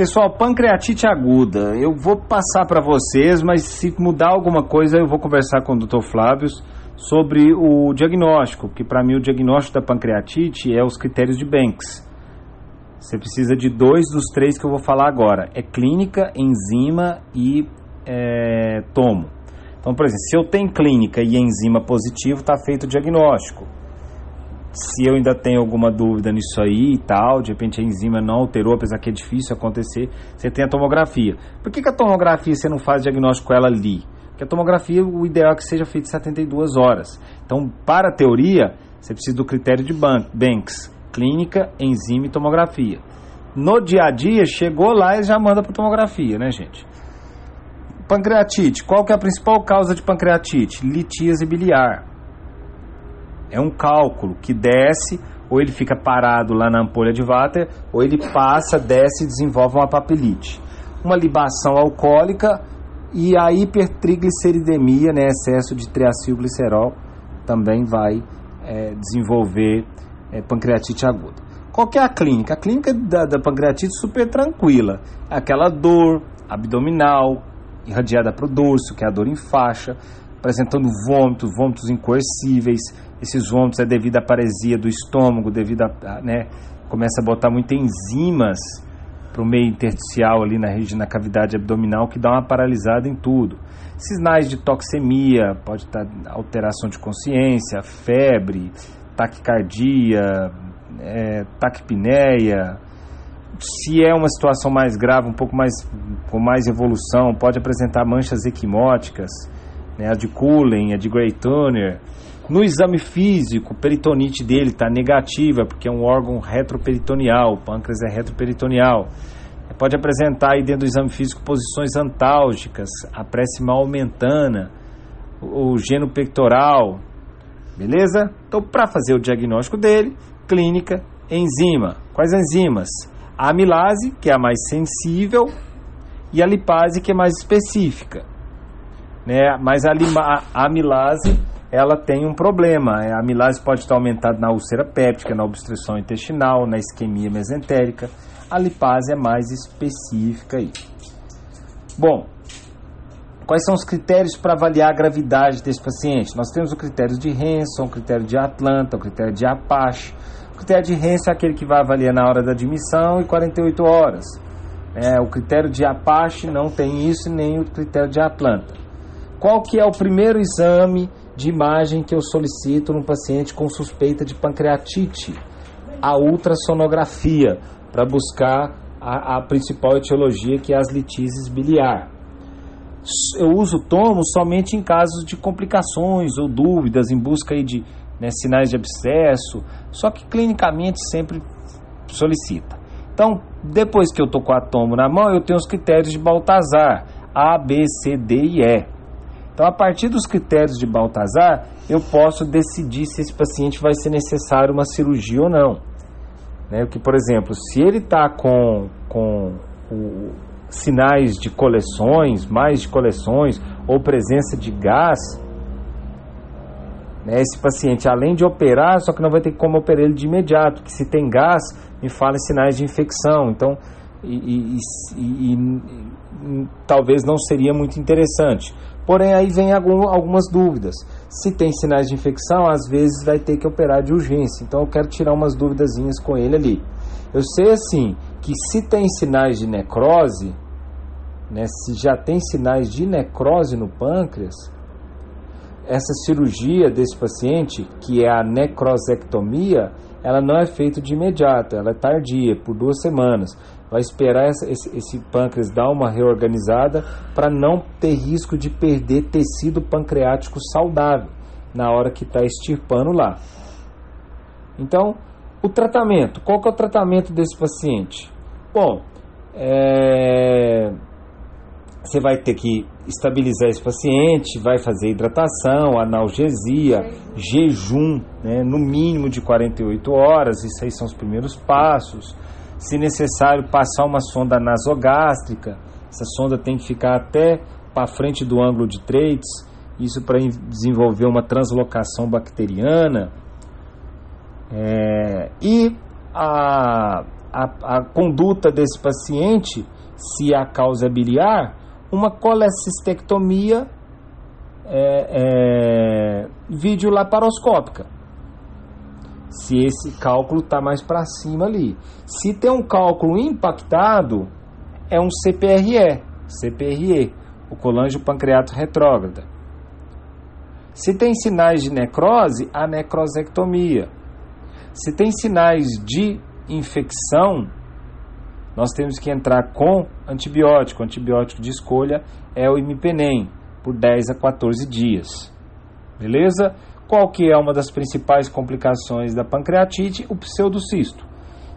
Pessoal, pancreatite aguda, eu vou passar para vocês, mas se mudar alguma coisa eu vou conversar com o Dr. Flávio sobre o diagnóstico, que para mim o diagnóstico da pancreatite é os critérios de Banks. Você precisa de dois dos três que eu vou falar agora: é clínica, enzima e é, tomo. Então, por exemplo, se eu tenho clínica e enzima positivo, está feito o diagnóstico. Se eu ainda tenho alguma dúvida nisso aí e tal, de repente a enzima não alterou, apesar que é difícil acontecer, você tem a tomografia. Por que, que a tomografia você não faz diagnóstico ela ali? Porque a tomografia, o ideal é que seja feita em 72 horas. Então, para a teoria, você precisa do critério de Banks, clínica, enzima e tomografia. No dia a dia, chegou lá e já manda para tomografia, né, gente? Pancreatite. Qual que é a principal causa de pancreatite? Litíase biliar. É um cálculo que desce, ou ele fica parado lá na ampolha de váter, ou ele passa, desce e desenvolve uma papilite. Uma libação alcoólica e a hipertrigliceridemia, né, excesso de triacilglicerol, também vai é, desenvolver é, pancreatite aguda. Qual que é a clínica? A clínica da, da pancreatite super tranquila. É aquela dor abdominal, irradiada para o dorso, que é a dor em faixa, apresentando vômitos, vômitos incoercíveis. Esses vômitos é devido à paresia do estômago, devido a, né, começa a botar muitas enzimas para o meio intersticial ali na região, na cavidade abdominal, que dá uma paralisada em tudo. Sinais de toxemia, pode estar alteração de consciência, febre, taquicardia, é, taquipneia. Se é uma situação mais grave, um pouco mais com mais evolução, pode apresentar manchas equimóticas, né, a de Cullen, a de Gray Turner. No exame físico, peritonite dele está negativa, porque é um órgão retroperitoneal, o pâncreas é retroperitoneal. Pode apresentar aí dentro do exame físico posições antálgicas, a prece aumentana, o geno pectoral, beleza? Então, para fazer o diagnóstico dele, clínica, enzima. Quais enzimas? A amilase, que é a mais sensível, e a lipase, que é mais específica. Né? Mas a, lima, a amilase ela tem um problema. A amilase pode estar aumentada na úlcera péptica, na obstrução intestinal, na isquemia mesentérica. A lipase é mais específica aí. Bom, quais são os critérios para avaliar a gravidade desse paciente? Nós temos o critério de Hanson, o critério de Atlanta, o critério de Apache. O critério de Hanson é aquele que vai avaliar na hora da admissão e 48 horas. É, o critério de Apache não tem isso, nem o critério de Atlanta. Qual que é o primeiro exame de imagem que eu solicito num paciente com suspeita de pancreatite? A ultrassonografia, para buscar a, a, principal etiologia, que é as litises biliar. Eu uso tomo somente em casos de complicações ou dúvidas, em busca aí de né, sinais de abscesso, só que clinicamente sempre solicita. Então, depois que eu estou com a tomo na mão, eu tenho os critérios de Baltazar, A, B, C, D e E. Então, a partir dos critérios de Baltazar, eu posso decidir se esse paciente vai ser necessário uma cirurgia ou não. Né? Porque, por exemplo, se ele está com, com o, sinais de coleções, mais de coleções, ou presença de gás, né? esse paciente, além de operar, só que não vai ter como operar ele de imediato, que se tem gás, me fala sinais de infecção. Então, e, e, e, e talvez não seria muito interessante. Porém, aí vem algum, algumas dúvidas. Se tem sinais de infecção, às vezes vai ter que operar de urgência. Então, eu quero tirar umas duvidazinhas com ele ali. Eu sei assim que se tem sinais de necrose, né, se já tem sinais de necrose no pâncreas, essa cirurgia desse paciente, que é a necrosectomia, ela não é feita de imediato, ela é tardia, por duas semanas vai esperar esse, esse pâncreas dar uma reorganizada para não ter risco de perder tecido pancreático saudável na hora que está extirpando lá. Então, o tratamento. Qual que é o tratamento desse paciente? Bom, é... você vai ter que estabilizar esse paciente, vai fazer hidratação, analgesia, jejum, né, no mínimo de 48 horas, isso aí são os primeiros passos se necessário, passar uma sonda nasogástrica. Essa sonda tem que ficar até para frente do ângulo de Treitz, isso para desenvolver uma translocação bacteriana. É, e a, a, a conduta desse paciente, se a causa é biliar, uma colecistectomia é, é, videolaparoscópica. Se esse cálculo está mais para cima ali. Se tem um cálculo impactado, é um CPRE, CPRE, o colangio pancreato retrógrada. Se tem sinais de necrose, a necrosectomia. Se tem sinais de infecção, nós temos que entrar com antibiótico. O antibiótico de escolha é o imipenem, por 10 a 14 dias. Beleza? Qual que é uma das principais complicações da pancreatite? O pseudocisto.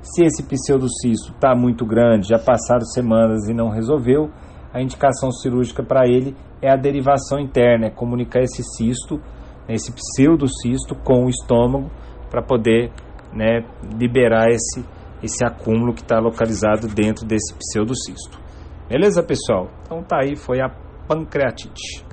Se esse pseudocisto está muito grande, já passaram semanas e não resolveu, a indicação cirúrgica para ele é a derivação interna, é comunicar esse cisto, esse pseudocisto com o estômago para poder né, liberar esse, esse acúmulo que está localizado dentro desse pseudocisto. Beleza, pessoal? Então tá aí, foi a pancreatite.